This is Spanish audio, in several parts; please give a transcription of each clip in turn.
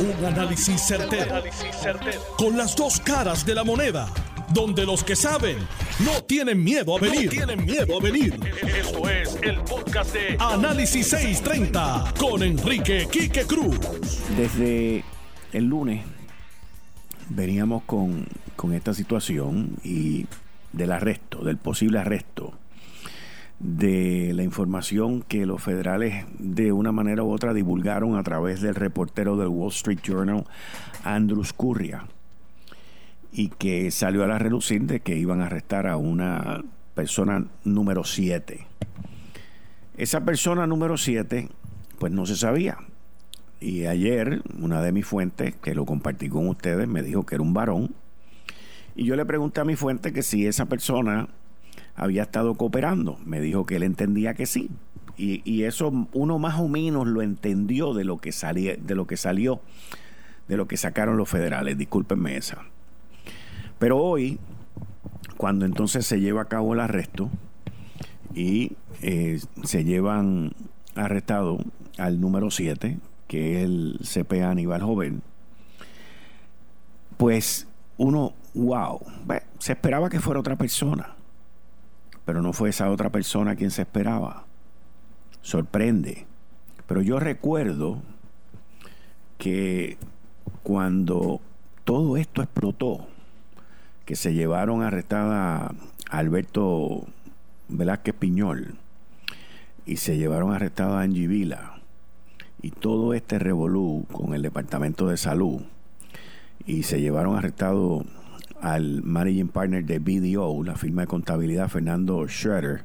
Un análisis certero, Con las dos caras de la moneda. Donde los que saben no tienen miedo a venir. tienen miedo a venir. Esto es el podcast de Análisis 630 con Enrique Quique Cruz. Desde el lunes veníamos con, con esta situación y del arresto, del posible arresto de la información que los federales de una manera u otra divulgaron a través del reportero del Wall Street Journal, Andrew Scurria, y que salió a la relucir de que iban a arrestar a una persona número 7. Esa persona número 7, pues no se sabía. Y ayer, una de mis fuentes, que lo compartí con ustedes, me dijo que era un varón. Y yo le pregunté a mi fuente que si esa persona había estado cooperando. Me dijo que él entendía que sí. Y, eso uno más o menos lo entendió de lo que salía, de lo que salió, de lo que sacaron los federales. Discúlpenme esa. Pero hoy, cuando entonces se lleva a cabo el arresto y eh, se llevan arrestado al número 7, que es el CPA Aníbal Joven, pues uno, wow, se esperaba que fuera otra persona pero no fue esa otra persona quien se esperaba. Sorprende. Pero yo recuerdo que cuando todo esto explotó, que se llevaron arrestada a Alberto Velázquez Piñol y se llevaron arrestada a Angie Vila y todo este revolú con el Departamento de Salud y se llevaron arrestado al managing partner de BDO, la firma de contabilidad Fernando Schroeder.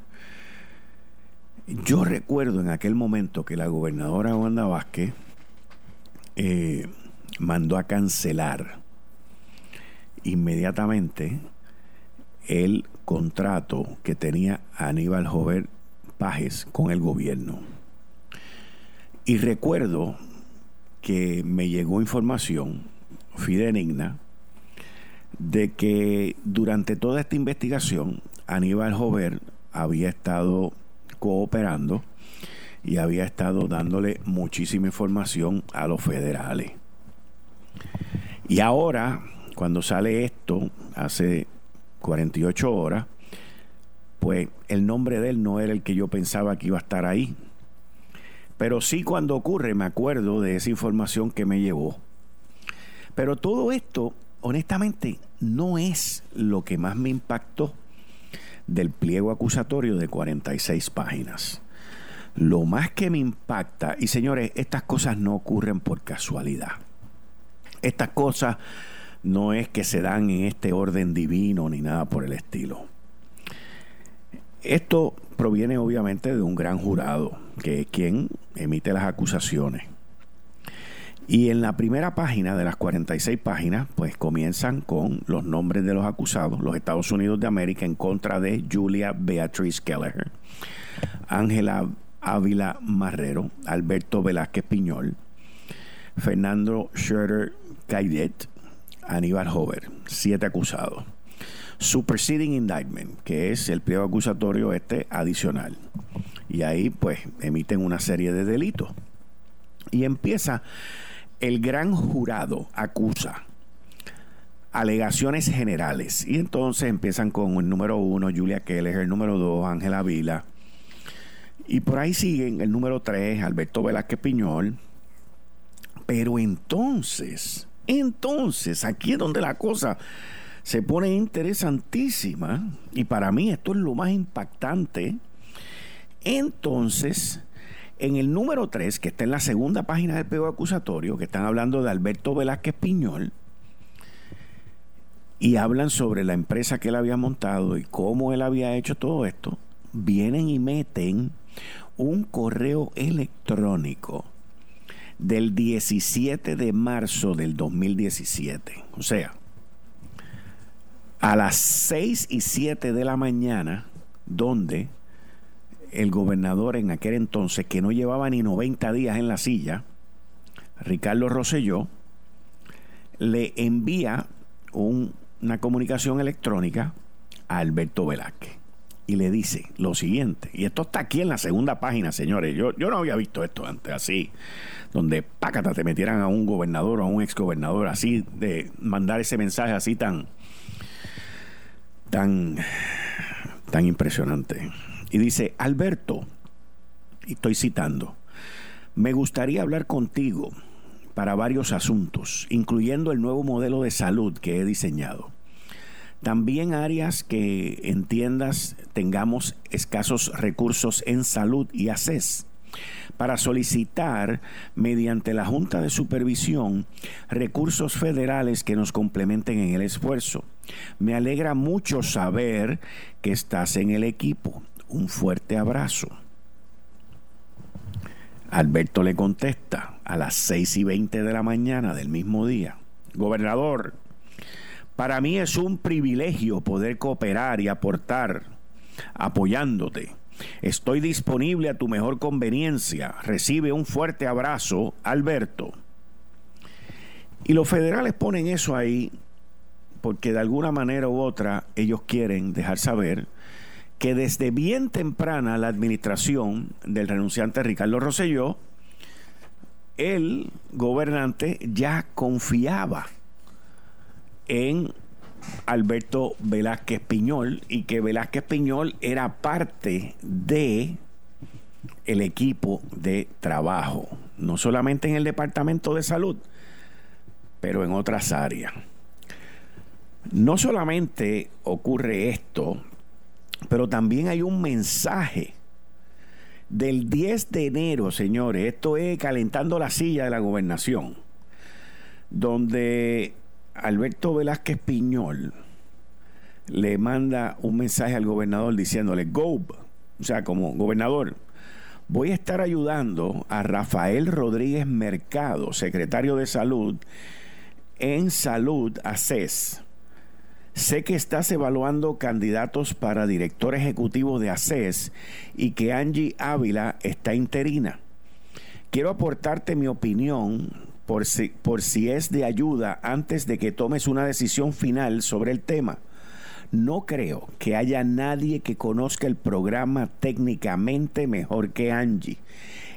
Yo recuerdo en aquel momento que la gobernadora Wanda Vázquez eh, mandó a cancelar inmediatamente el contrato que tenía Aníbal Jover Pajes con el gobierno. Y recuerdo que me llegó información fidedigna de que durante toda esta investigación Aníbal Jover había estado cooperando y había estado dándole muchísima información a los federales. Y ahora, cuando sale esto, hace 48 horas, pues el nombre de él no era el que yo pensaba que iba a estar ahí. Pero sí cuando ocurre me acuerdo de esa información que me llevó. Pero todo esto honestamente, no es lo que más me impactó del pliego acusatorio de 46 páginas. Lo más que me impacta, y señores, estas cosas no ocurren por casualidad. Estas cosas no es que se dan en este orden divino ni nada por el estilo. Esto proviene obviamente de un gran jurado, que es quien emite las acusaciones. Y en la primera página de las 46 páginas, pues comienzan con los nombres de los acusados, los Estados Unidos de América en contra de Julia Beatriz Kelleher, Ángela Ávila Marrero, Alberto Velázquez Piñol, Fernando Schroeder Caidet, Aníbal Hover, siete acusados. Superseding Indictment, que es el pliego acusatorio este adicional. Y ahí pues emiten una serie de delitos. Y empieza el gran jurado acusa alegaciones generales. Y entonces empiezan con el número uno, Julia Keller, el número dos, Ángela Vila. Y por ahí siguen el número tres, Alberto Velázquez Piñol. Pero entonces, entonces, aquí es donde la cosa se pone interesantísima. Y para mí esto es lo más impactante. Entonces, en el número 3, que está en la segunda página del pego acusatorio, que están hablando de Alberto Velázquez Piñol, y hablan sobre la empresa que él había montado y cómo él había hecho todo esto, vienen y meten un correo electrónico del 17 de marzo del 2017. O sea, a las 6 y 7 de la mañana, donde el gobernador en aquel entonces, que no llevaba ni 90 días en la silla, Ricardo Rosselló, le envía una comunicación electrónica a Alberto Velázquez. y le dice lo siguiente, y esto está aquí en la segunda página, señores, yo, yo no había visto esto antes así, donde pácata te metieran a un gobernador o a un exgobernador así, de mandar ese mensaje así tan, tan, tan impresionante. Y dice, Alberto, y estoy citando, me gustaría hablar contigo para varios asuntos, incluyendo el nuevo modelo de salud que he diseñado. También áreas que entiendas tengamos escasos recursos en salud y ACES para solicitar mediante la Junta de Supervisión recursos federales que nos complementen en el esfuerzo. Me alegra mucho saber que estás en el equipo. Un fuerte abrazo. Alberto le contesta a las 6 y 20 de la mañana del mismo día. Gobernador, para mí es un privilegio poder cooperar y aportar apoyándote. Estoy disponible a tu mejor conveniencia. Recibe un fuerte abrazo, Alberto. Y los federales ponen eso ahí porque de alguna manera u otra ellos quieren dejar saber que desde bien temprana la administración del renunciante Ricardo Rosselló, el gobernante ya confiaba en Alberto Velázquez Piñol y que Velázquez Piñol era parte de el equipo de trabajo, no solamente en el Departamento de Salud, pero en otras áreas. No solamente ocurre esto, pero también hay un mensaje del 10 de enero, señores, esto es calentando la silla de la gobernación, donde Alberto Velázquez Piñol le manda un mensaje al gobernador diciéndole, go, o sea, como gobernador, voy a estar ayudando a Rafael Rodríguez Mercado, secretario de Salud, en Salud ACES. Sé que estás evaluando candidatos para director ejecutivo de ACES y que Angie Ávila está interina. Quiero aportarte mi opinión por si, por si es de ayuda antes de que tomes una decisión final sobre el tema. No creo que haya nadie que conozca el programa técnicamente mejor que Angie.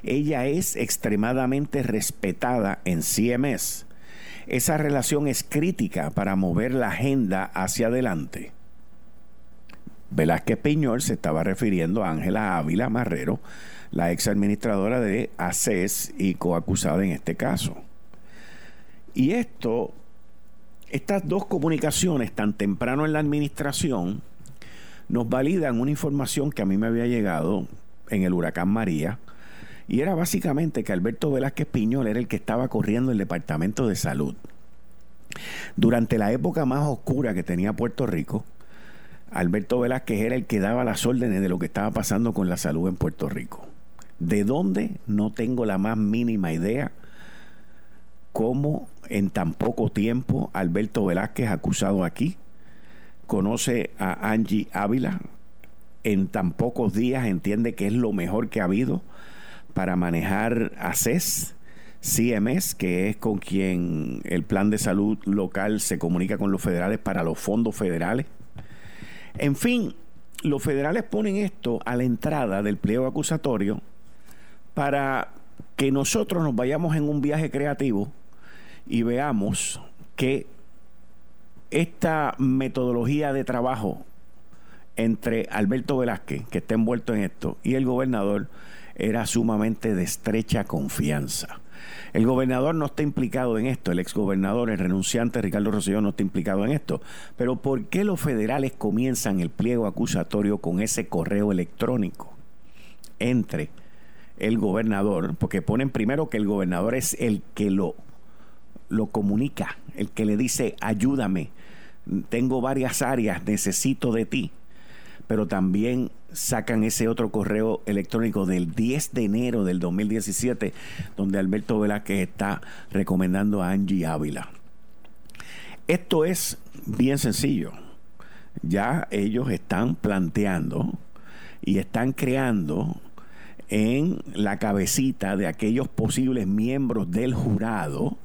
Ella es extremadamente respetada en CMS. Esa relación es crítica para mover la agenda hacia adelante. Velázquez Piñol se estaba refiriendo a Ángela Ávila Marrero, la ex administradora de ACES y coacusada en este caso. Y esto, estas dos comunicaciones tan temprano en la administración, nos validan una información que a mí me había llegado en el huracán María, y era básicamente que Alberto Velázquez Piñol era el que estaba corriendo el Departamento de Salud. Durante la época más oscura que tenía Puerto Rico, Alberto Velázquez era el que daba las órdenes de lo que estaba pasando con la salud en Puerto Rico. ¿De dónde? No tengo la más mínima idea cómo en tan poco tiempo Alberto Velázquez, acusado aquí, conoce a Angie Ávila, en tan pocos días entiende que es lo mejor que ha habido para manejar ACES, CMS, que es con quien el plan de salud local se comunica con los federales para los fondos federales. En fin, los federales ponen esto a la entrada del pliego acusatorio para que nosotros nos vayamos en un viaje creativo y veamos que esta metodología de trabajo entre Alberto Velázquez, que está envuelto en esto, y el gobernador era sumamente de estrecha confianza. El gobernador no está implicado en esto, el exgobernador, el renunciante Ricardo Rosselló no está implicado en esto. Pero ¿por qué los federales comienzan el pliego acusatorio con ese correo electrónico entre el gobernador? Porque ponen primero que el gobernador es el que lo lo comunica, el que le dice, ayúdame, tengo varias áreas, necesito de ti. Pero también sacan ese otro correo electrónico del 10 de enero del 2017, donde Alberto Velázquez está recomendando a Angie Ávila. Esto es bien sencillo. Ya ellos están planteando y están creando en la cabecita de aquellos posibles miembros del jurado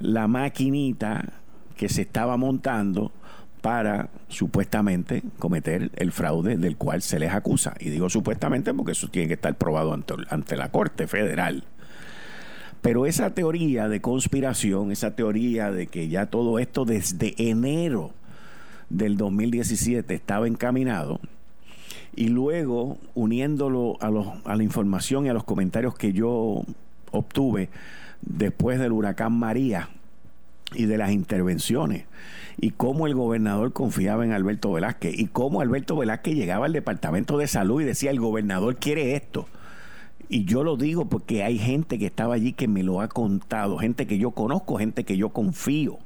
la maquinita que se estaba montando para supuestamente cometer el fraude del cual se les acusa. Y digo supuestamente porque eso tiene que estar probado ante, ante la Corte Federal. Pero esa teoría de conspiración, esa teoría de que ya todo esto desde enero del 2017 estaba encaminado, y luego uniéndolo a, los, a la información y a los comentarios que yo obtuve después del huracán María y de las intervenciones y cómo el gobernador confiaba en Alberto Velázquez y cómo Alberto Velázquez llegaba al Departamento de Salud y decía, el gobernador quiere esto. Y yo lo digo porque hay gente que estaba allí que me lo ha contado, gente que yo conozco, gente que yo confío.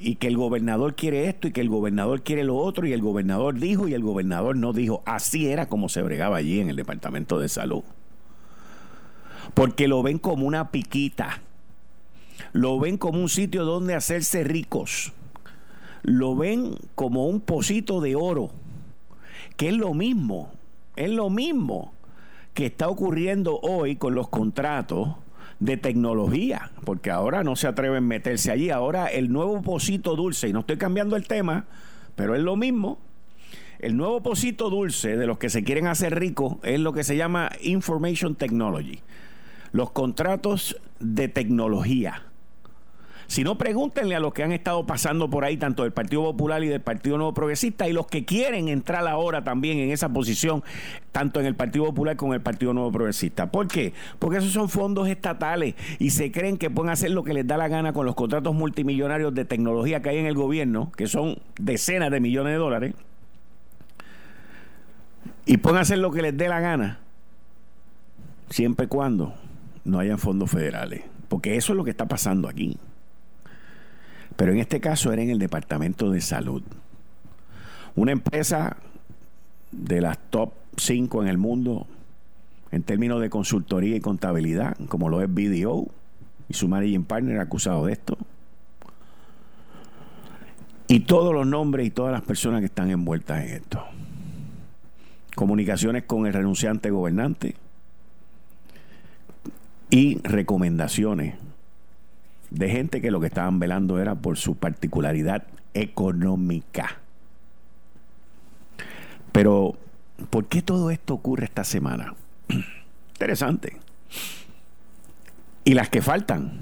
Y que el gobernador quiere esto y que el gobernador quiere lo otro y el gobernador dijo y el gobernador no dijo. Así era como se bregaba allí en el Departamento de Salud. Porque lo ven como una piquita. Lo ven como un sitio donde hacerse ricos lo ven como un pocito de oro, que es lo mismo, es lo mismo que está ocurriendo hoy con los contratos de tecnología, porque ahora no se atreven a meterse allí, ahora el nuevo pocito dulce, y no estoy cambiando el tema, pero es lo mismo, el nuevo pocito dulce de los que se quieren hacer ricos es lo que se llama Information Technology, los contratos de tecnología. Si no, pregúntenle a los que han estado pasando por ahí, tanto del Partido Popular y del Partido Nuevo Progresista, y los que quieren entrar ahora también en esa posición, tanto en el Partido Popular como en el Partido Nuevo Progresista. ¿Por qué? Porque esos son fondos estatales y se creen que pueden hacer lo que les da la gana con los contratos multimillonarios de tecnología que hay en el gobierno, que son decenas de millones de dólares, y pueden hacer lo que les dé la gana, siempre y cuando no hayan fondos federales. Porque eso es lo que está pasando aquí. Pero en este caso era en el Departamento de Salud. Una empresa de las top 5 en el mundo en términos de consultoría y contabilidad, como lo es BDO y su managing partner acusado de esto. Y todos los nombres y todas las personas que están envueltas en esto. Comunicaciones con el renunciante gobernante y recomendaciones de gente que lo que estaban velando era por su particularidad económica. Pero, ¿por qué todo esto ocurre esta semana? Interesante. Y las que faltan.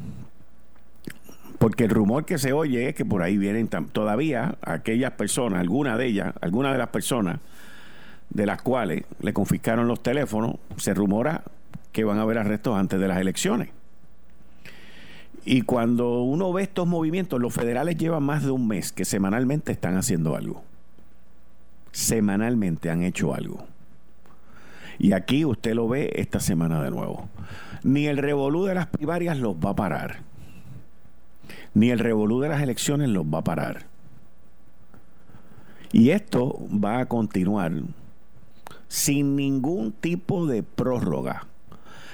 Porque el rumor que se oye es que por ahí vienen todavía aquellas personas, algunas de ellas, algunas de las personas de las cuales le confiscaron los teléfonos, se rumora que van a haber arrestos antes de las elecciones. Y cuando uno ve estos movimientos, los federales llevan más de un mes que semanalmente están haciendo algo. Semanalmente han hecho algo. Y aquí usted lo ve esta semana de nuevo. Ni el revolú de las primarias los va a parar. Ni el revolú de las elecciones los va a parar. Y esto va a continuar sin ningún tipo de prórroga,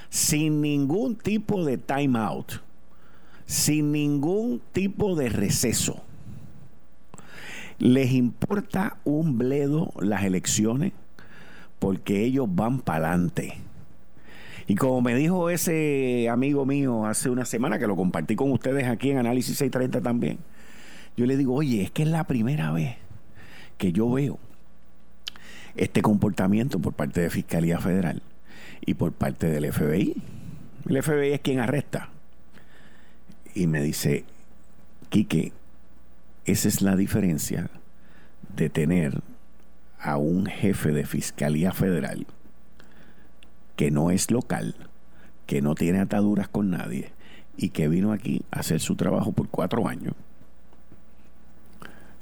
sin ningún tipo de time out sin ningún tipo de receso. Les importa un bledo las elecciones porque ellos van para adelante. Y como me dijo ese amigo mío hace una semana que lo compartí con ustedes aquí en Análisis 630 también, yo le digo, oye, es que es la primera vez que yo veo este comportamiento por parte de Fiscalía Federal y por parte del FBI. El FBI es quien arresta y me dice, Quique, esa es la diferencia de tener a un jefe de Fiscalía Federal que no es local, que no tiene ataduras con nadie y que vino aquí a hacer su trabajo por cuatro años,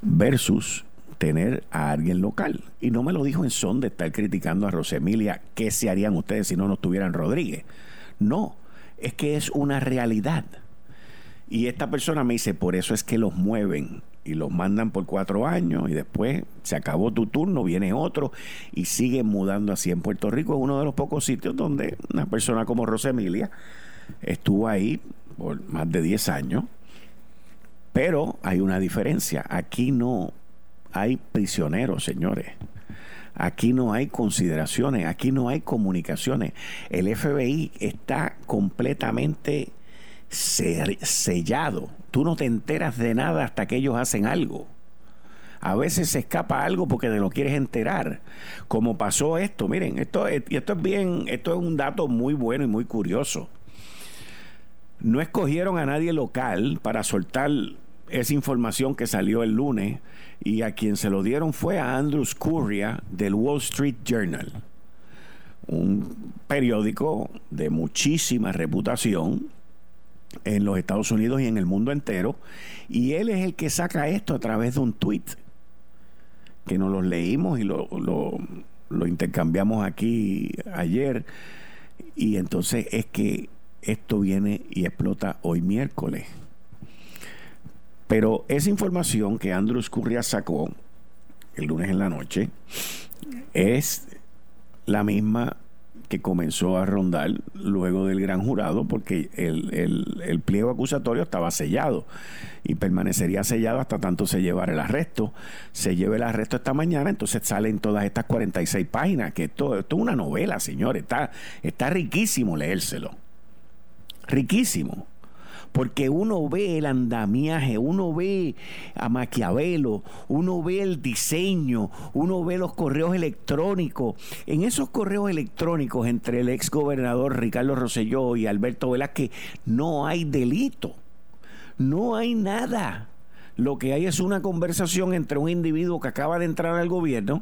versus tener a alguien local. Y no me lo dijo en son de estar criticando a Rosemilia, ¿qué se harían ustedes si no nos tuvieran Rodríguez? No, es que es una realidad. Y esta persona me dice, por eso es que los mueven y los mandan por cuatro años y después se acabó tu turno, viene otro y sigue mudando así. En Puerto Rico es uno de los pocos sitios donde una persona como Rosemilia estuvo ahí por más de 10 años. Pero hay una diferencia. Aquí no hay prisioneros, señores. Aquí no hay consideraciones, aquí no hay comunicaciones. El FBI está completamente sellado. Tú no te enteras de nada hasta que ellos hacen algo. a veces se escapa algo porque te lo quieres enterar. Como pasó esto, miren, esto, esto es bien, esto es un dato muy bueno y muy curioso. No escogieron a nadie local para soltar esa información que salió el lunes y a quien se lo dieron fue a Andrew Scurria del Wall Street Journal, un periódico de muchísima reputación en los Estados Unidos y en el mundo entero, y él es el que saca esto a través de un tweet que nos lo leímos y lo, lo, lo intercambiamos aquí ayer, y entonces es que esto viene y explota hoy miércoles. Pero esa información que Andrew Scurria sacó el lunes en la noche es la misma que comenzó a rondar luego del gran jurado porque el, pliego acusatorio estaba sellado y permanecería sellado hasta tanto se llevara el arresto. Se lleva el arresto esta mañana, entonces salen todas estas 46 páginas, que esto, esto es una novela, señores, está, está riquísimo leérselo. Riquísimo porque uno ve el andamiaje, uno ve a Maquiavelo, uno ve el diseño, uno ve los correos electrónicos. En esos correos electrónicos entre el ex gobernador Ricardo Rosselló y Alberto Velázquez no hay delito, no hay nada. Lo que hay es una conversación entre un individuo que acaba de entrar al gobierno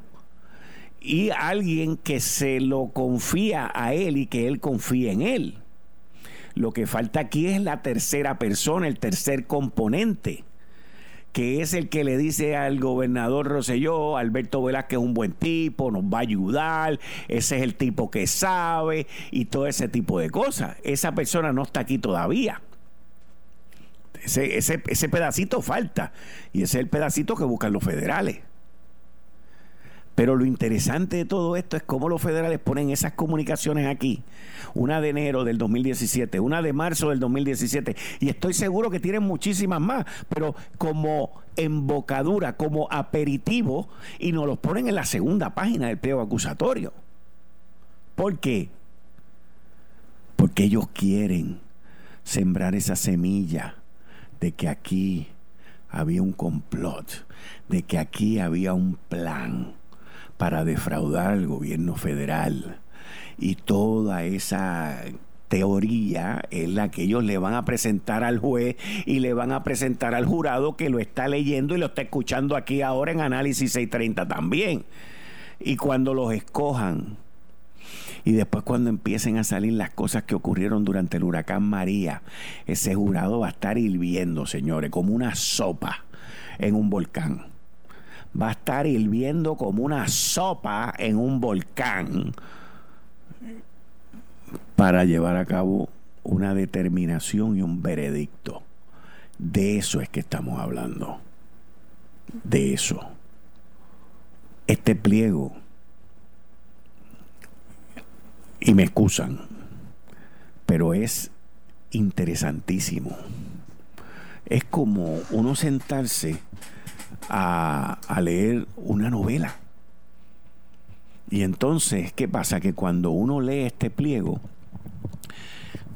y alguien que se lo confía a él y que él confía en él. Lo que falta aquí es la tercera persona, el tercer componente, que es el que le dice al gobernador Roselló, Alberto Velázquez es un buen tipo, nos va a ayudar, ese es el tipo que sabe y todo ese tipo de cosas. Esa persona no está aquí todavía. Ese, ese, ese pedacito falta y ese es el pedacito que buscan los federales. Pero lo interesante de todo esto es cómo los federales ponen esas comunicaciones aquí. Una de enero del 2017, una de marzo del 2017. Y estoy seguro que tienen muchísimas más, pero como embocadura, como aperitivo, y nos los ponen en la segunda página del pliego acusatorio. ¿Por qué? Porque ellos quieren sembrar esa semilla de que aquí había un complot, de que aquí había un plan para defraudar al gobierno federal. Y toda esa teoría es la que ellos le van a presentar al juez y le van a presentar al jurado que lo está leyendo y lo está escuchando aquí ahora en Análisis 630 también. Y cuando los escojan, y después cuando empiecen a salir las cosas que ocurrieron durante el huracán María, ese jurado va a estar hirviendo, señores, como una sopa en un volcán va a estar hirviendo como una sopa en un volcán para llevar a cabo una determinación y un veredicto. De eso es que estamos hablando. De eso. Este pliego, y me excusan, pero es interesantísimo. Es como uno sentarse a, leer una novela. Y entonces, ¿qué pasa? Que cuando uno lee este pliego,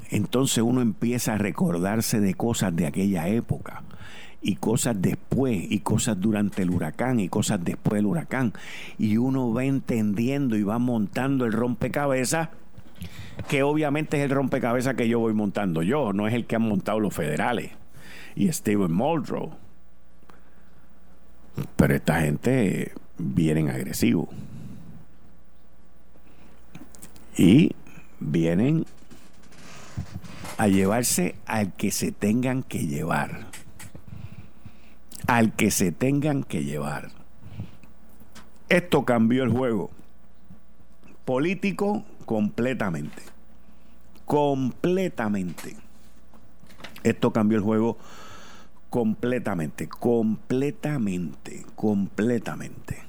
entonces uno empieza a recordarse de cosas de aquella época y cosas después y cosas durante el huracán y cosas después del huracán y uno va entendiendo y va montando el rompecabezas que obviamente es el rompecabezas que yo voy montando yo, no es el que han montado los federales y Steven Muldrow. Pero esta gente vienen agresivos. Y vienen a llevarse al que se tengan que llevar. Al que se tengan que llevar. Esto cambió el juego político completamente. Completamente. Esto cambió el juego completamente, completamente, completamente.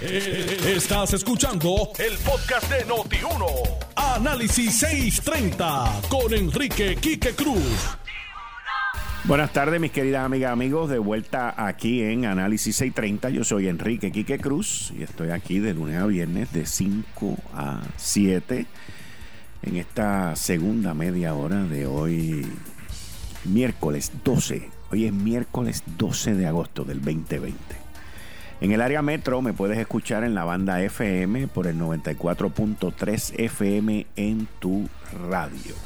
Estás escuchando el podcast de Noti1. Análisis 630 con Enrique Quique Cruz. Buenas tardes, mis queridas amigas, amigos. De vuelta aquí en Análisis 630. Yo soy Enrique Quique Cruz y estoy aquí de lunes a viernes de 5 a 7 en esta segunda media hora de hoy, miércoles 12 Hoy es miércoles 12 de agosto del 2020. En el área metro me puedes escuchar en la banda FM por el 94.3 FM en tu radio.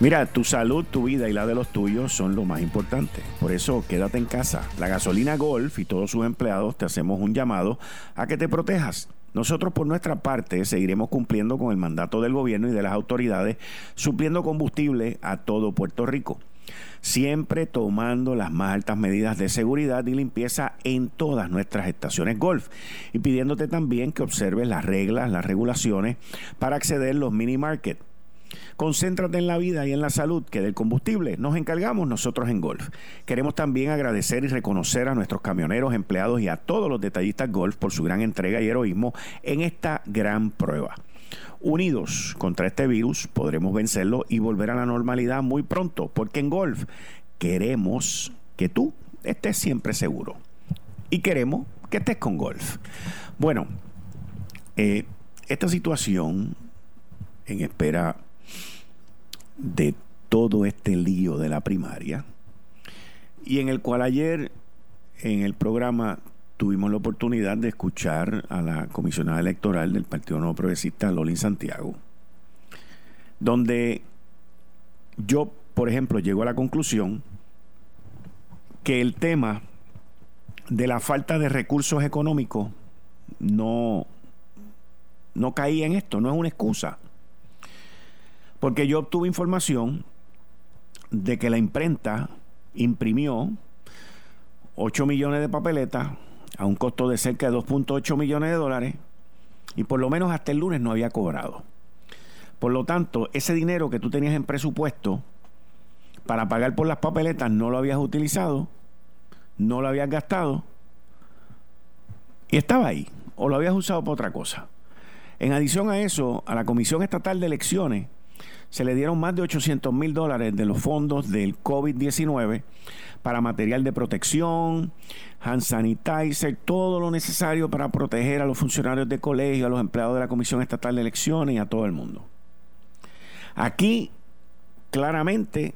Mira, tu salud, tu vida y la de los tuyos son lo más importante. Por eso quédate en casa. La gasolina Golf y todos sus empleados te hacemos un llamado a que te protejas. Nosotros por nuestra parte seguiremos cumpliendo con el mandato del gobierno y de las autoridades, supliendo combustible a todo Puerto Rico siempre tomando las más altas medidas de seguridad y limpieza en todas nuestras estaciones golf y pidiéndote también que observes las reglas, las regulaciones para acceder a los mini market. Concéntrate en la vida y en la salud, que del combustible nos encargamos nosotros en Golf. Queremos también agradecer y reconocer a nuestros camioneros, empleados y a todos los detallistas Golf por su gran entrega y heroísmo en esta gran prueba. Unidos contra este virus podremos vencerlo y volver a la normalidad muy pronto, porque en golf queremos que tú estés siempre seguro y queremos que estés con golf. Bueno, eh, esta situación en espera de todo este lío de la primaria y en el cual ayer en el programa tuvimos la oportunidad de escuchar a la comisionada electoral del Partido Nuevo Progresista, Lolin Santiago, donde yo, por ejemplo, llego a la conclusión que el tema de la falta de recursos económicos no, no caía en esto, no es una excusa. Porque yo obtuve información de que la imprenta imprimió 8 millones de papeletas a un costo de cerca de 2.8 millones de dólares y por lo menos hasta el lunes no había cobrado. Por lo tanto, ese dinero que tú tenías en presupuesto para pagar por las papeletas no lo habías utilizado, no lo habías gastado y estaba ahí o lo habías usado para otra cosa. En adición a eso, a la Comisión Estatal de Elecciones se le dieron más de 800 mil dólares de los fondos del COVID-19 para material de protección, hand sanitizer, todo lo necesario para proteger a los funcionarios de colegio, a los empleados de la Comisión Estatal de Elecciones y a todo el mundo. Aquí, claramente,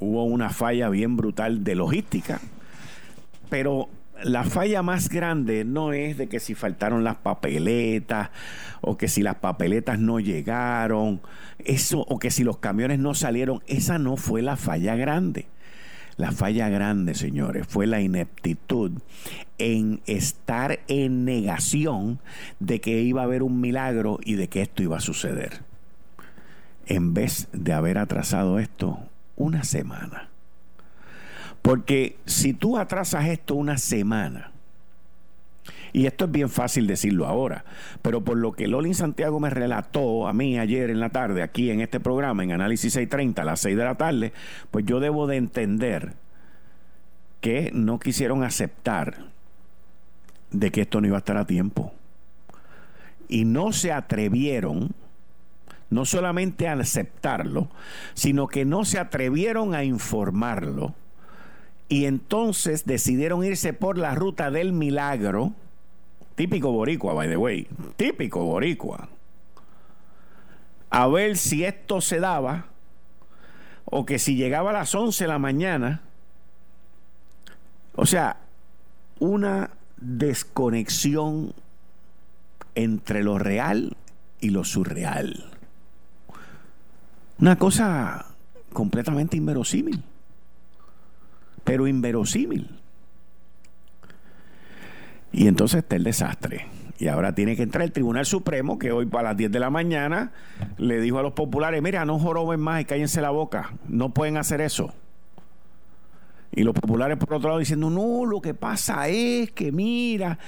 hubo una falla bien brutal de logística, pero la falla más grande no es de que si faltaron las papeletas o que si las papeletas no llegaron, eso o que si los camiones no salieron, esa no fue la falla grande. La falla grande, señores, fue la ineptitud en estar en negación de que iba a haber un milagro y de que esto iba a suceder. En vez de haber atrasado esto una semana. Porque si tú atrasas esto una semana, y esto es bien fácil decirlo ahora, pero por lo que Lolin Santiago me relató a mí ayer en la tarde, aquí en este programa, en Análisis 630, a las 6 de la tarde, pues yo debo de entender que no quisieron aceptar de que esto no iba a estar a tiempo. Y no se atrevieron, no solamente a aceptarlo, sino que no se atrevieron a informarlo. Y entonces decidieron irse por la ruta del milagro Típico boricua, by the way. Típico boricua. A ver si esto se daba o que si llegaba a las 11 de la mañana. O sea, una desconexión entre lo real y lo surreal. Una cosa completamente inverosímil. Pero inverosímil. Y entonces está el desastre. Y ahora tiene que entrar el Tribunal Supremo, que hoy para las 10 de la mañana le dijo a los populares, mira, no joroben más y cállense la boca, no pueden hacer eso. Y los populares por otro lado diciendo, no, lo que pasa es que mira,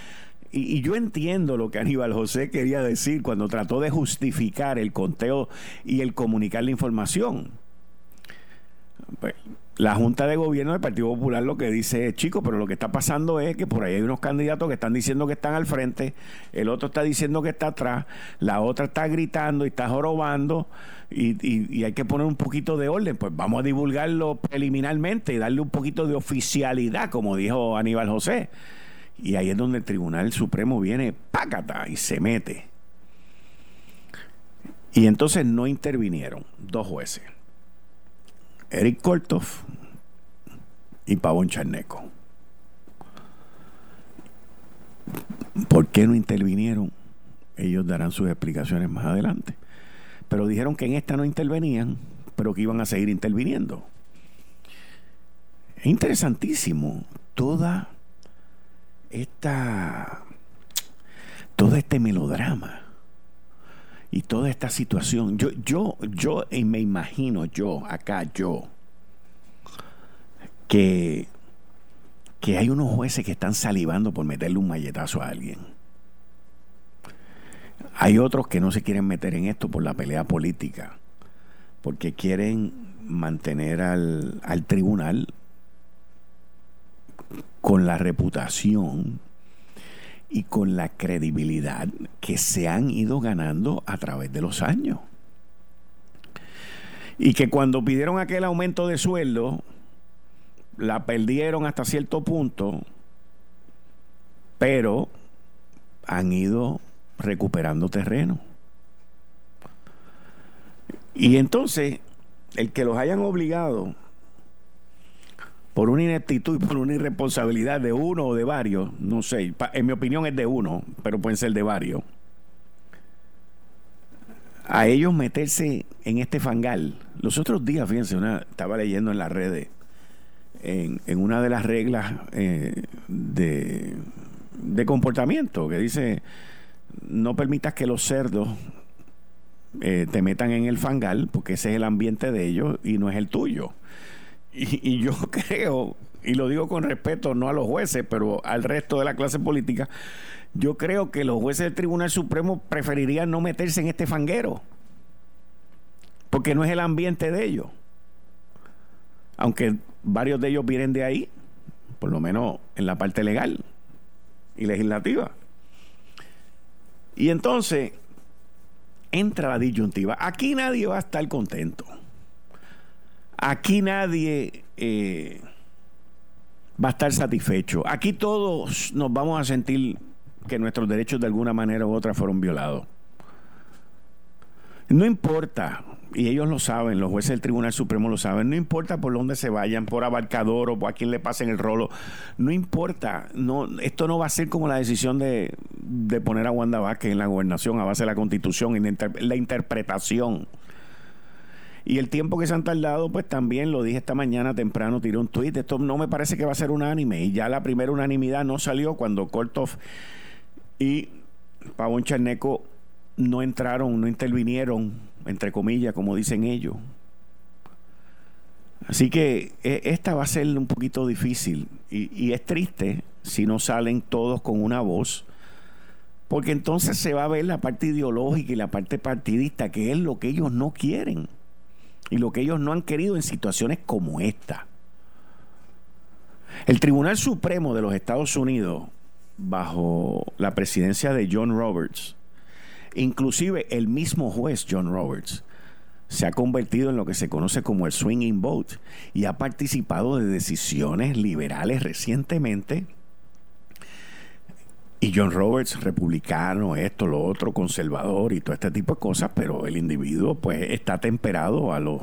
y, yo entiendo lo que Aníbal José quería decir cuando trató de justificar el conteo y el comunicar la información. Pues, la Junta de Gobierno del Partido Popular lo que dice es, chico, pero lo que está pasando es que por ahí hay unos candidatos que están diciendo que están al frente, el otro está diciendo que está atrás, la otra está gritando y está jorobando y, hay que poner un poquito de orden. Pues vamos a divulgarlo preliminarmente y darle un poquito de oficialidad, como dijo Aníbal José. Y ahí es donde el Tribunal Supremo viene, pácata, y se mete. Y entonces no intervinieron dos jueces Eric Korthoff y Pavón Charneco. ¿Por qué no intervinieron? Ellos darán sus explicaciones más adelante. Pero dijeron que en esta no intervenían, pero que iban a seguir interviniendo. Es interesantísimo toda esta todo este melodrama y toda esta situación. Yo, yo, yo me imagino, yo, acá, yo, que, que hay unos jueces que están salivando por meterle un malletazo a alguien. Hay otros que no se quieren meter en esto por la pelea política, porque quieren mantener al, al tribunal con la reputación y con la credibilidad que se han ido ganando a través de los años. Y que cuando pidieron aquel aumento de sueldo, la perdieron hasta cierto punto, pero han ido recuperando terreno. Y entonces, el que los hayan obligado por una ineptitud y por una irresponsabilidad de uno o de varios, no sé, en mi opinión es de uno, pero pueden ser de varios, a ellos meterse en este fangal. Los otros días, fíjense, una, estaba leyendo en las redes, en, una de las reglas eh, de, de comportamiento, que dice, no permitas que los cerdos eh, te metan en el fangal, porque ese es el ambiente de ellos y no es el tuyo. Y, yo creo, y lo digo con respeto no a los jueces, pero al resto de la clase política, yo creo que los jueces del Tribunal Supremo preferirían no meterse en este fanguero, porque no es el ambiente de ellos. Aunque varios de ellos vienen de ahí, por lo menos en la parte legal y legislativa. Y entonces entra la disyuntiva. Aquí nadie va a estar contento. Aquí nadie eh, va a estar satisfecho. Aquí todos nos vamos a sentir que nuestros derechos de alguna manera u otra fueron violados. No importa, y ellos lo saben, los jueces del Tribunal Supremo lo saben, no importa por dónde se vayan, por abarcador o por a quién le pasen el rolo, no importa, no, esto no va a ser como la decisión de, poner a Wanda Vázquez en la gobernación a base de la constitución y la interpretación y el tiempo que se han tardado, pues también lo dije esta mañana temprano, tiré un tuit. Esto no me parece que va a ser unánime. Y ya la primera unanimidad no salió cuando Kortov y Pavón Charneco no entraron, no intervinieron, entre comillas, como dicen ellos. Así que e, esta va a ser un poquito difícil y, y, es triste si no salen todos con una voz, porque entonces se va a ver la parte ideológica y la parte partidista, que es lo que ellos no quieren y lo que ellos no han querido en situaciones como esta. El Tribunal Supremo de los Estados Unidos, bajo la presidencia de John Roberts, inclusive el mismo juez John Roberts, se ha convertido en lo que se conoce como el swinging vote y ha participado de decisiones liberales recientemente. Y John Roberts, republicano, esto, lo otro, conservador y todo este tipo de cosas, pero el individuo pues está temperado a los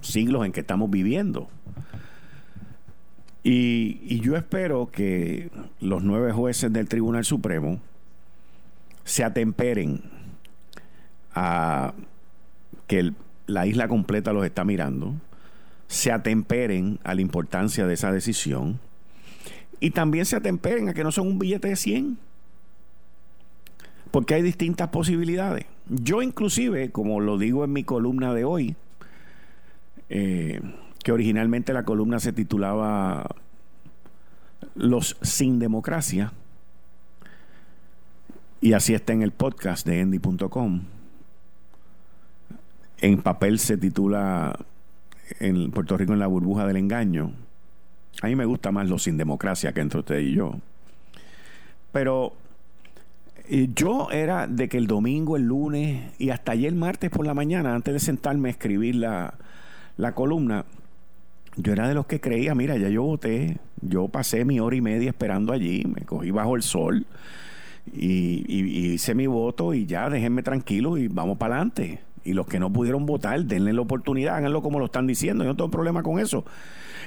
siglos en que estamos viviendo. Y, yo espero que los nueve jueces del Tribunal Supremo se atemperen a que la isla completa los está mirando, se atemperen a la importancia de esa decisión y también se atemperen a que no son un billete de 100 porque hay distintas posibilidades. Yo inclusive, como lo digo en mi columna de hoy, eh, que originalmente la columna se titulaba Los sin democracia, y así está en el podcast de endy.com. En papel se titula en Puerto Rico en la burbuja del engaño. A mí me gusta más los sin democracia que entre usted y yo. Pero yo era de que el domingo, el lunes y hasta ayer martes por la mañana, antes de sentarme a escribir la, columna, yo era de los que creía, mira, ya yo voté, yo pasé mi hora y media esperando allí, me cogí bajo el sol y, hice mi voto y ya, déjenme tranquilo y vamos para adelante. Y los que no pudieron votar, denle la oportunidad, háganlo como lo están diciendo, yo no tengo problema con eso.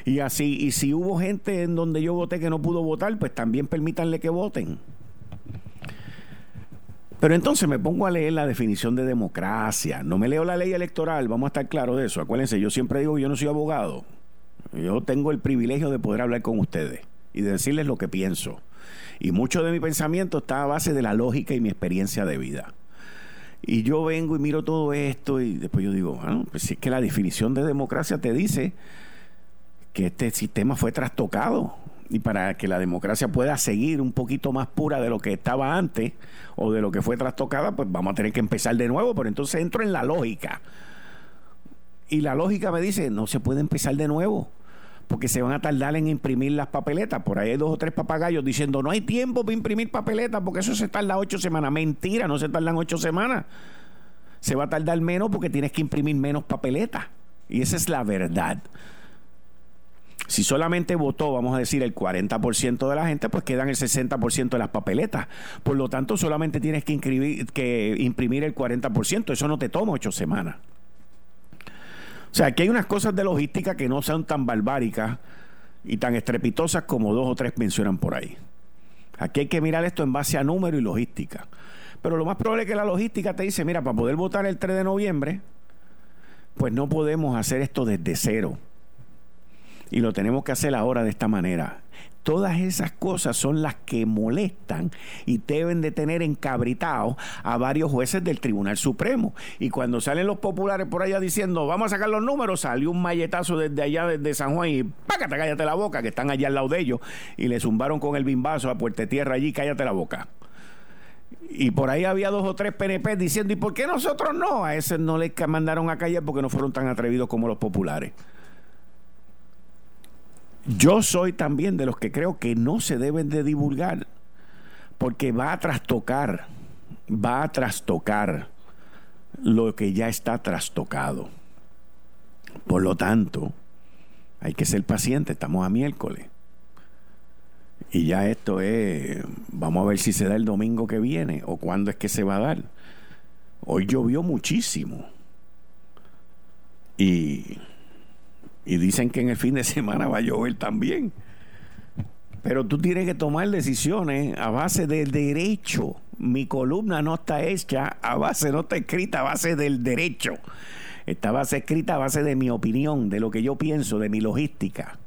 Y así, y si hubo gente en donde yo voté que no pudo votar, pues también permítanle que voten. Pero entonces me pongo a leer la definición de democracia. No me leo la ley electoral, vamos a estar claros de eso. Acuérdense, yo siempre digo que yo no soy abogado. Yo tengo el privilegio de poder hablar con ustedes y de decirles lo que pienso. Y mucho de mi pensamiento está a base de la lógica y mi experiencia de vida. Y yo vengo y miro todo esto y después yo digo, bueno, pues si es que la definición de democracia te dice que este sistema fue trastocado y para que la democracia pueda seguir un poquito más pura de lo que estaba antes o de lo que fue trastocada, pues vamos a tener que empezar de nuevo, pero entonces entro en la lógica. Y la lógica me dice, no se puede empezar de nuevo, porque se van a tardar en imprimir las papeletas. Por ahí hay dos o tres papagayos diciendo, no hay tiempo para imprimir papeletas, porque eso se tarda ocho semanas. Mentira, no se tardan ocho semanas. Se va a tardar menos porque tienes que imprimir menos papeletas. Y esa es la verdad. Si solamente votó, vamos a decir, el 40% de la gente, pues quedan el 60% de las papeletas. Por lo tanto, solamente tienes que, que imprimir el 40%. Eso no te toma ocho semanas. O sea, aquí hay unas cosas de logística que no son tan barbáricas y tan estrepitosas como dos o tres mencionan por ahí. Aquí hay que mirar esto en base a número y logística. Pero lo más probable es que la logística te dice, mira, para poder votar el 3 de noviembre, pues no podemos hacer esto desde cero y lo tenemos que hacer ahora de esta manera. Todas esas cosas son las que molestan y deben de tener encabritado a varios jueces del Tribunal Supremo. Y cuando salen los populares por allá diciendo, vamos a sacar los números, salió un malletazo desde allá, desde San Juan, y págate, cállate la boca, que están allá al lado de ellos, y le zumbaron con el bimbazo a Puerta Tierra allí, cállate la boca. Y por ahí había dos o tres PNP diciendo, ¿y por qué nosotros no? A ese no les mandaron a callar porque no fueron tan atrevidos como los populares. Yo soy también de los que creo que no se deben de divulgar porque va a trastocar, va a trastocar lo que ya está trastocado. Por lo tanto, hay que ser paciente, estamos a miércoles. Y ya esto es, vamos a ver si se da el domingo que viene o cuándo es que se va a dar. Hoy llovió muchísimo. Y y dicen que en el fin de semana va a llover también. Pero tú tienes que tomar decisiones a base del derecho. Mi columna no está hecha a base, no está escrita a base del derecho. Está base escrita a base de mi opinión, de lo que yo pienso, de mi logística.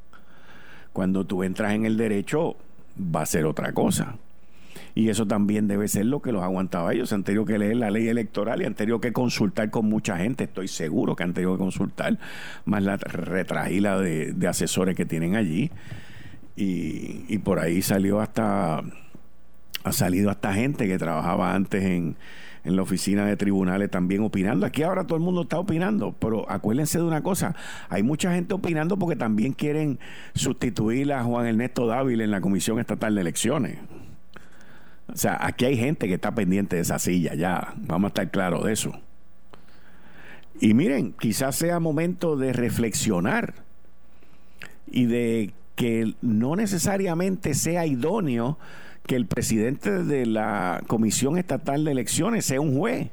Cuando tú entras en el derecho, va a ser otra cosa. Y eso también debe ser lo que los aguantaba ellos. Han tenido que leer la ley electoral y han tenido que consultar con mucha gente. Estoy seguro que han tenido que consultar más la retragila de, de asesores que tienen allí. Y, y por ahí salió hasta ha salido hasta gente que trabajaba antes en, en, la oficina de tribunales también opinando. Aquí ahora todo el mundo está opinando, pero acuérdense de una cosa, hay mucha gente opinando porque también quieren sustituir a Juan Ernesto Dávila en la Comisión Estatal de Elecciones. O sea, aquí hay gente que está pendiente de esa silla, ya, vamos a estar claros de eso. Y miren, quizás sea momento de reflexionar y de que no necesariamente sea idóneo que el presidente de la Comisión Estatal de Elecciones sea un juez.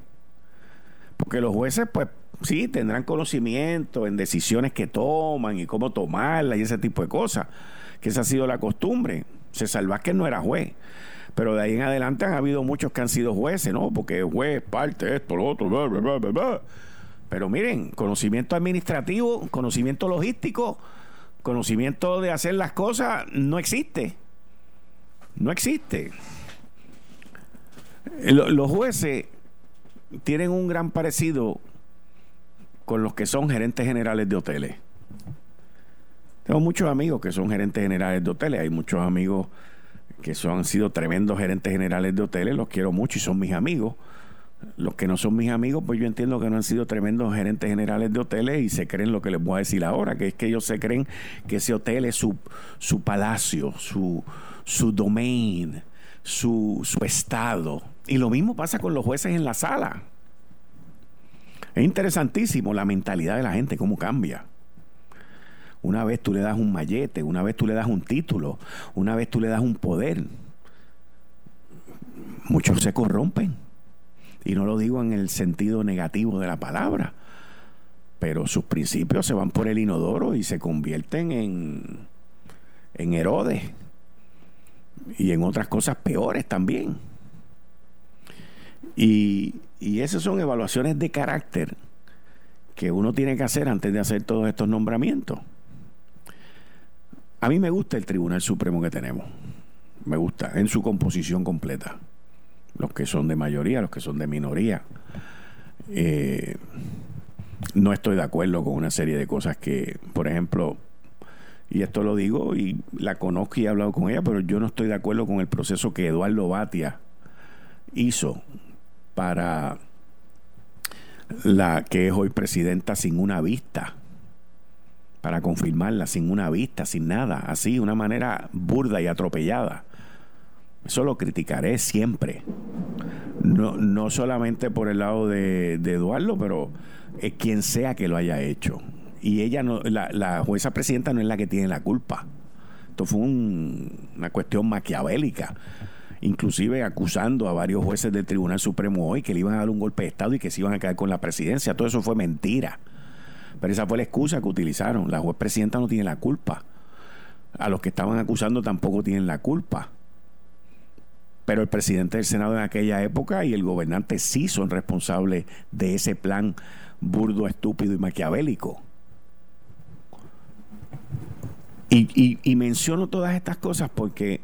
Porque los jueces, pues sí, tendrán conocimiento en decisiones que toman y cómo tomarlas y ese tipo de cosas, que esa ha sido la costumbre. César Vázquez no era juez. Pero de ahí en adelante han habido muchos que han sido jueces, ¿no? Porque juez, parte, esto, lo otro, bla, bla, bla, bla. Pero miren, conocimiento administrativo, conocimiento logístico, conocimiento de hacer las cosas, no existe. No existe. Los jueces tienen un gran parecido con los que son gerentes generales de hoteles. Tengo muchos amigos que son gerentes generales de hoteles, hay muchos amigos que son, han sido tremendos gerentes generales de hoteles, los quiero mucho y son mis amigos. Los que no son mis amigos, pues yo entiendo que no han sido tremendos gerentes generales de hoteles y se creen lo que les voy a decir ahora, que es que ellos se creen que ese hotel es su, su palacio, su, su domain, su, su estado. Y lo mismo pasa con los jueces en la sala. Es interesantísimo la mentalidad de la gente, cómo cambia. Una vez tú le das un mallete, una vez tú le das un título, una vez tú le das un poder. Muchos se corrompen. Y no lo digo en el sentido negativo de la palabra, pero sus principios se van por el inodoro y se convierten en, en Herodes y en otras cosas peores también. Y, y esas son evaluaciones de carácter que uno tiene que hacer antes de hacer todos estos nombramientos. A mí me gusta el Tribunal Supremo que tenemos. Me gusta, en su composición completa. Los que son de mayoría, los que son de minoría. Eh, no estoy de acuerdo con una serie de cosas que, por ejemplo, y esto lo digo y la conozco y he hablado con ella, pero yo no estoy de acuerdo con el proceso que Eduardo Batia hizo para la que es hoy presidenta sin una vista, para confirmarla sin una vista, sin nada, así, una manera burda y atropellada. Eso lo criticaré siempre. No, no solamente por el lado de, Eduardo, pero es quien sea que lo haya hecho. Y ella no, la, jueza presidenta no es la que tiene la culpa. Esto fue una cuestión maquiavélica inclusive acusando a varios jueces del Tribunal Supremo hoy que le iban a dar un golpe de Estado y que se iban a caer con la presidencia. Todo eso fue mentira. Pero esa fue la excusa que utilizaron. La juez presidenta no tiene la culpa. A los que estaban acusando tampoco tienen la culpa. Pero el presidente del Senado en aquella época y el gobernante sí son responsables de ese plan burdo, estúpido y maquiavélico. Y, y menciono todas estas cosas porque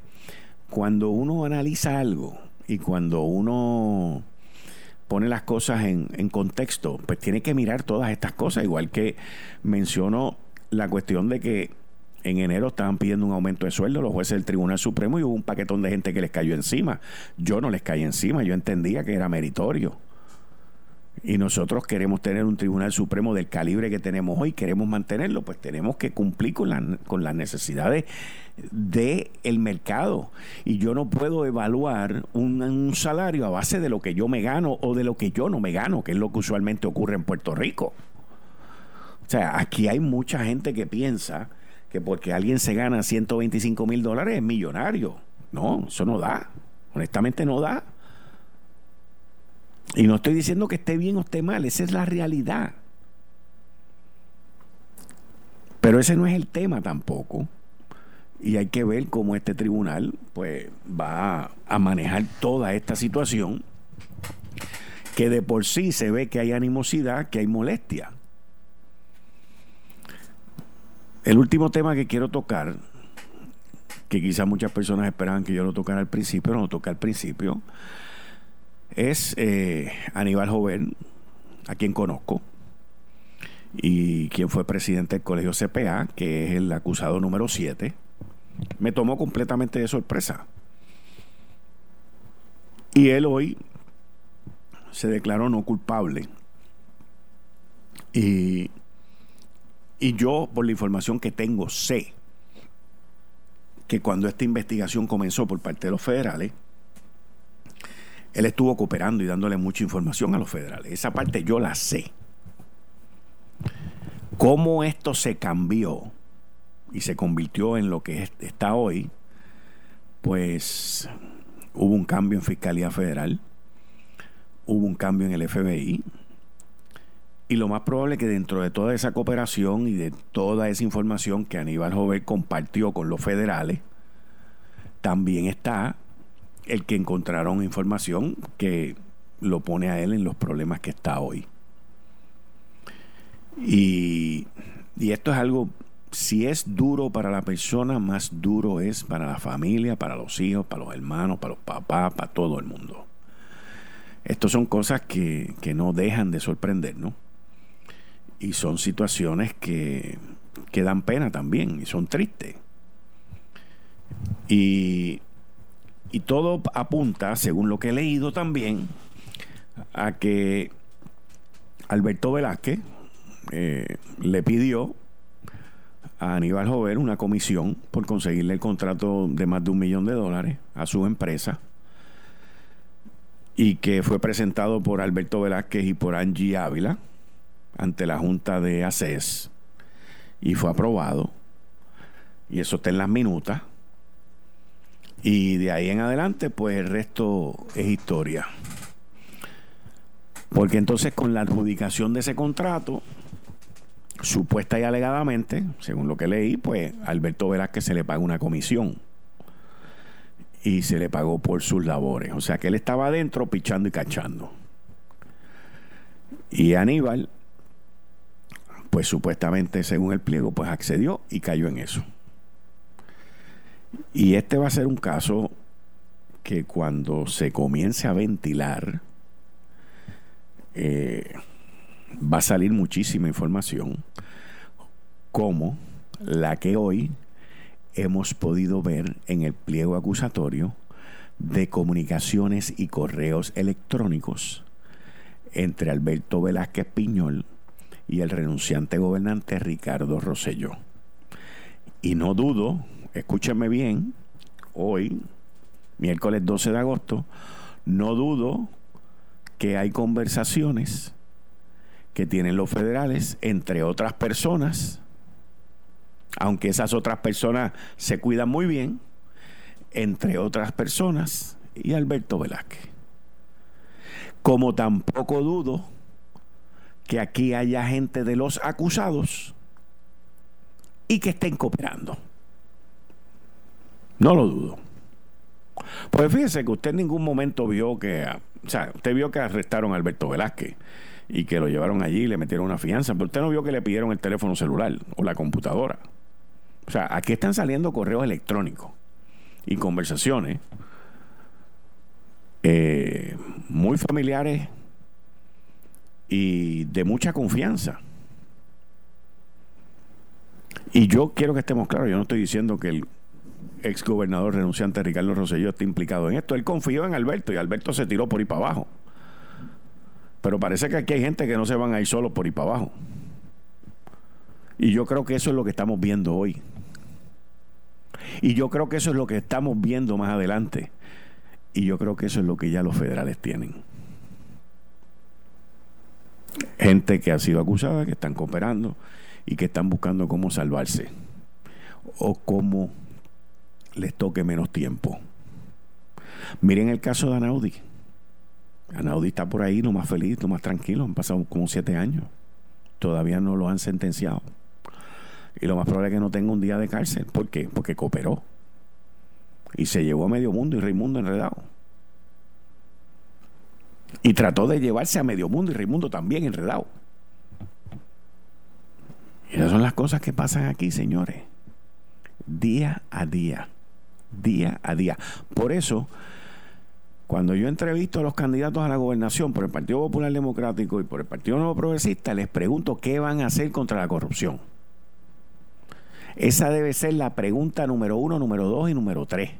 cuando uno analiza algo y cuando uno pone las cosas en, en, contexto, pues tiene que mirar todas estas cosas, igual que menciono la cuestión de que en enero estaban pidiendo un aumento de sueldo los jueces del Tribunal Supremo y hubo un paquetón de gente que les cayó encima. Yo no les caí encima, yo entendía que era meritorio y nosotros queremos tener un Tribunal Supremo del calibre que tenemos hoy, queremos mantenerlo, pues tenemos que cumplir con, con las necesidades del el mercado. Y yo no puedo evaluar un, un, salario a base de lo que yo me gano o de lo que yo no me gano, que es lo que usualmente ocurre en Puerto Rico. O sea, aquí hay mucha gente que piensa que porque alguien se gana 125 mil dólares es millonario. No, eso no da. Honestamente no da. Y no estoy diciendo que esté bien o esté mal, esa es la realidad. Pero ese no es el tema tampoco. Y hay que ver cómo este tribunal pues va a manejar toda esta situación que de por sí se ve que hay animosidad, que hay molestia. El último tema que quiero tocar, que quizás muchas personas esperaban que yo lo tocara al principio, no lo toca al principio, es eh, Aníbal Joven, a quien conozco, y quien fue presidente del colegio CPA, que es el acusado número 7, me tomó completamente de sorpresa. Y él hoy se declaró no culpable. Y, y yo, por la información que tengo, sé que cuando esta investigación comenzó por parte de los federales, él estuvo cooperando y dándole mucha información a los federales. Esa parte yo la sé. Cómo esto se cambió y se convirtió en lo que está hoy, pues hubo un cambio en Fiscalía Federal, hubo un cambio en el FBI, y lo más probable es que dentro de toda esa cooperación y de toda esa información que Aníbal Jover compartió con los federales, también está el que encontraron información que lo pone a él en los problemas que está hoy. Y, y esto es algo, si es duro para la persona, más duro es para la familia, para los hijos, para los hermanos, para los papás, para todo el mundo. Estas son cosas que, que no dejan de sorprender, ¿no? Y son situaciones que, que dan pena también y son tristes. Y y todo apunta, según lo que he leído también, a que Alberto Velázquez eh, le pidió a Aníbal Jover una comisión por conseguirle el contrato de más de un millón de dólares a su empresa y que fue presentado por Alberto Velázquez y por Angie Ávila ante la Junta de ACES y fue aprobado. Y eso está en las minutas. Y de ahí en adelante, pues el resto es historia. Porque entonces con la adjudicación de ese contrato, supuesta y alegadamente, según lo que leí, pues Alberto Velázquez se le paga una comisión. y se le pagó por sus labores. O sea que él estaba adentro pichando y cachando. Y Aníbal, pues supuestamente según el pliego, pues accedió y cayó en eso. Y este va a ser un caso que cuando se comience a ventilar, eh, va a salir muchísima información, como la que hoy hemos podido ver en el pliego acusatorio de comunicaciones y correos electrónicos entre Alberto Velázquez Piñol y el renunciante gobernante Ricardo Rosselló. Y no dudo, escúchenme bien, hoy, miércoles 12 de agosto, no dudo que hay conversaciones que tienen los federales, entre otras personas, aunque esas otras personas se cuidan muy bien, entre otras personas, y Alberto Velázquez. Como tampoco dudo que aquí haya gente de los acusados y que estén cooperando. No lo dudo. Pues fíjese que usted en ningún momento vio que, o sea, usted vio que arrestaron a Alberto Velázquez y que lo llevaron allí y le metieron una fianza, pero usted no vio que le pidieron el teléfono celular o la computadora. O sea, aquí están saliendo correos electrónicos y conversaciones eh, muy familiares y de mucha confianza. Y yo quiero que estemos claros, yo no estoy diciendo que el ex gobernador renunciante Ricardo Rosselló esté implicado en esto. Él confió en Alberto y Alberto se tiró por ahí para abajo. Pero parece que aquí hay gente que no se van a ir solo por ahí para abajo. Y yo creo que eso es lo que estamos viendo hoy. Y yo creo que eso es lo que estamos viendo más adelante. Y yo creo que eso es lo que ya los federales tienen. Gente que ha sido acusada, que están cooperando y que están buscando cómo salvarse o cómo les toque menos tiempo. Miren el caso de Anaudi. Anaudi está por ahí, no más feliz, no más tranquilo. Han pasado como siete años. Todavía no lo han sentenciado. Y lo más probable es que no tenga un día de cárcel. ¿Por qué? Porque cooperó. Y se llevó a medio mundo y Raimundo enredado. Y trató de llevarse a medio mundo y Raimundo también enredado. Y esas son las cosas que pasan aquí, señores. Día a día. Día a día. Por eso, cuando yo entrevisto a los candidatos a la gobernación por el Partido Popular Democrático y por el Partido Nuevo Progresista, les pregunto qué van a hacer contra la corrupción. Esa debe ser la pregunta número uno, número dos y número tres.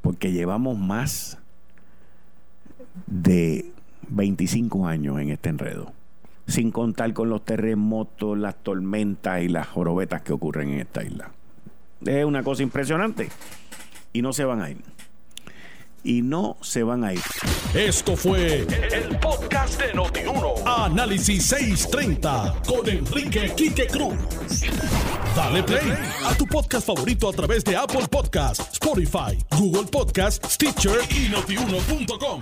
Porque llevamos más de 25 años en este enredo. Sin contar con los terremotos, las tormentas y las jorobetas que ocurren en esta isla. Es una cosa impresionante. Y no se van a ir y no se van a ir. Esto fue el, podcast de Notiuno. Análisis 630 con Enrique Quique Cruz. Dale play a tu podcast favorito a través de Apple Podcasts, Spotify, Google Podcasts, Stitcher y notiuno.com.